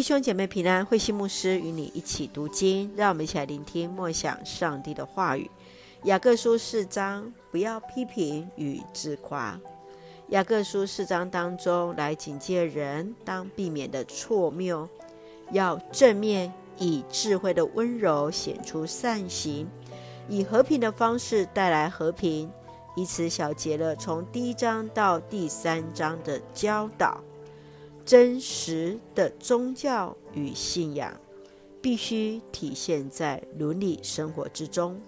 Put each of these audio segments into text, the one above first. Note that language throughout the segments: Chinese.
弟兄姐妹平安，慧馨牧师与你一起读经，让我们一起来聆听默想上帝的话语。雅各书四章，不要批评与自夸。雅各书四章当中来警戒人，当避免的错谬，要正面以智慧的温柔显出善行，以和平的方式带来和平。以此小结了从第一章到第三章的教导。真实的宗教与信仰必须体现在伦理生活之中。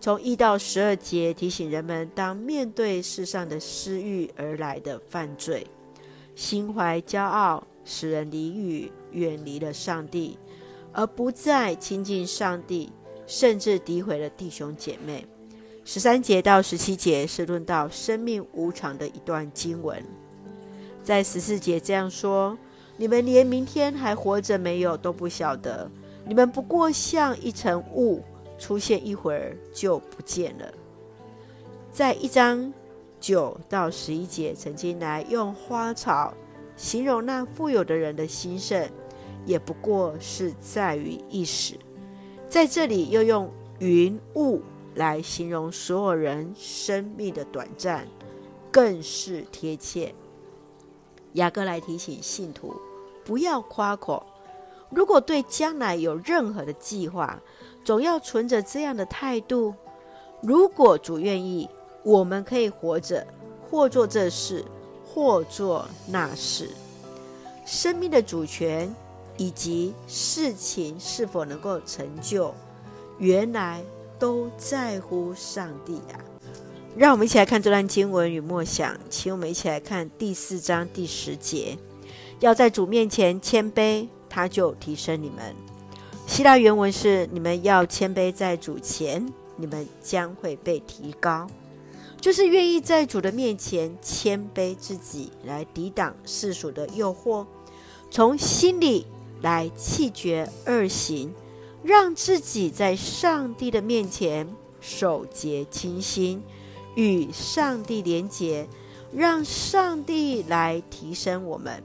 从一到十二节提醒人们，当面对世上的私欲而来的犯罪，心怀骄傲，使人离语，远离了上帝，而不再亲近上帝，甚至诋毁了弟兄姐妹。十三节到十七节是论到生命无常的一段经文，在十四节这样说：“你们连明天还活着没有都不晓得，你们不过像一层雾。”出现一会儿就不见了。在一章九到十一节，曾经来用花草形容那富有的人的兴盛，也不过是在于一时。在这里又用云雾来形容所有人生命的短暂，更是贴切。雅各来提醒信徒，不要夸口。如果对将来有任何的计划，总要存着这样的态度：如果主愿意，我们可以活着，或做这事，或做那事。生命的主权以及事情是否能够成就，原来都在乎上帝啊！让我们一起来看这段经文与默想，请我们一起来看第四章第十节：要在主面前谦卑。他就提升你们。希腊原文是：你们要谦卑在主前，你们将会被提高。就是愿意在主的面前谦卑自己，来抵挡世俗的诱惑，从心里来弃绝恶行，让自己在上帝的面前守洁清心，与上帝连结，让上帝来提升我们。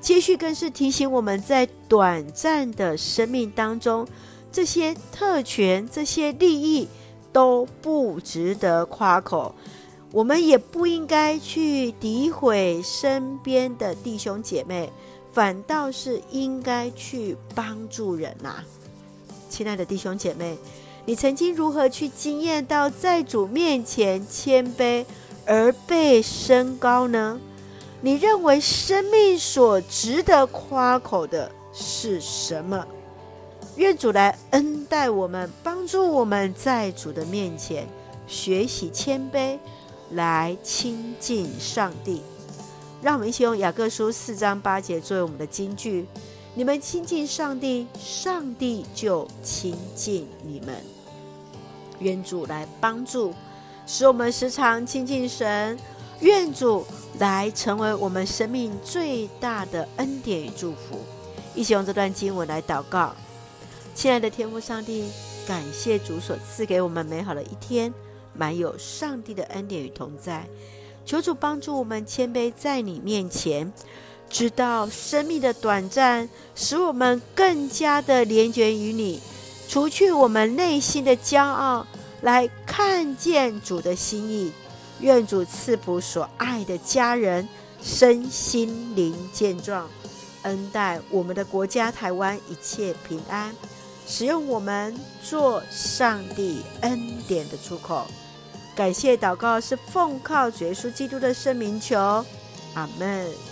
接续更是提醒我们在短暂的生命当中，这些特权、这些利益都不值得夸口，我们也不应该去诋毁身边的弟兄姐妹，反倒是应该去帮助人呐、亲爱的弟兄姐妹，你曾经如何去经验到在主面前谦卑而被升高呢？你认为生命所值得夸口的是什么？愿主来恩待我们，帮助我们在主的面前学习谦卑，来亲近上帝。让我们一起用雅各书四章八节作为我们的金句：你们亲近上帝，上帝就亲近你们。愿主来帮助，使我们时常亲近神。愿主来成为我们生命最大的恩典与祝福。一起用这段经文来祷告，亲爱的天父上帝，感谢主所赐给我们美好的一天，满有上帝的恩典与同在。求主帮助我们谦卑在你面前，知道生命的短暂，使我们更加的连结于你，除去我们内心的骄傲，来看见主的心意。愿主赐福所爱的家人身心灵健壮，恩待我们的国家台湾一切平安，使用我们做上帝恩典的出口。感谢祷告是奉靠主耶稣基督的圣名求，阿门。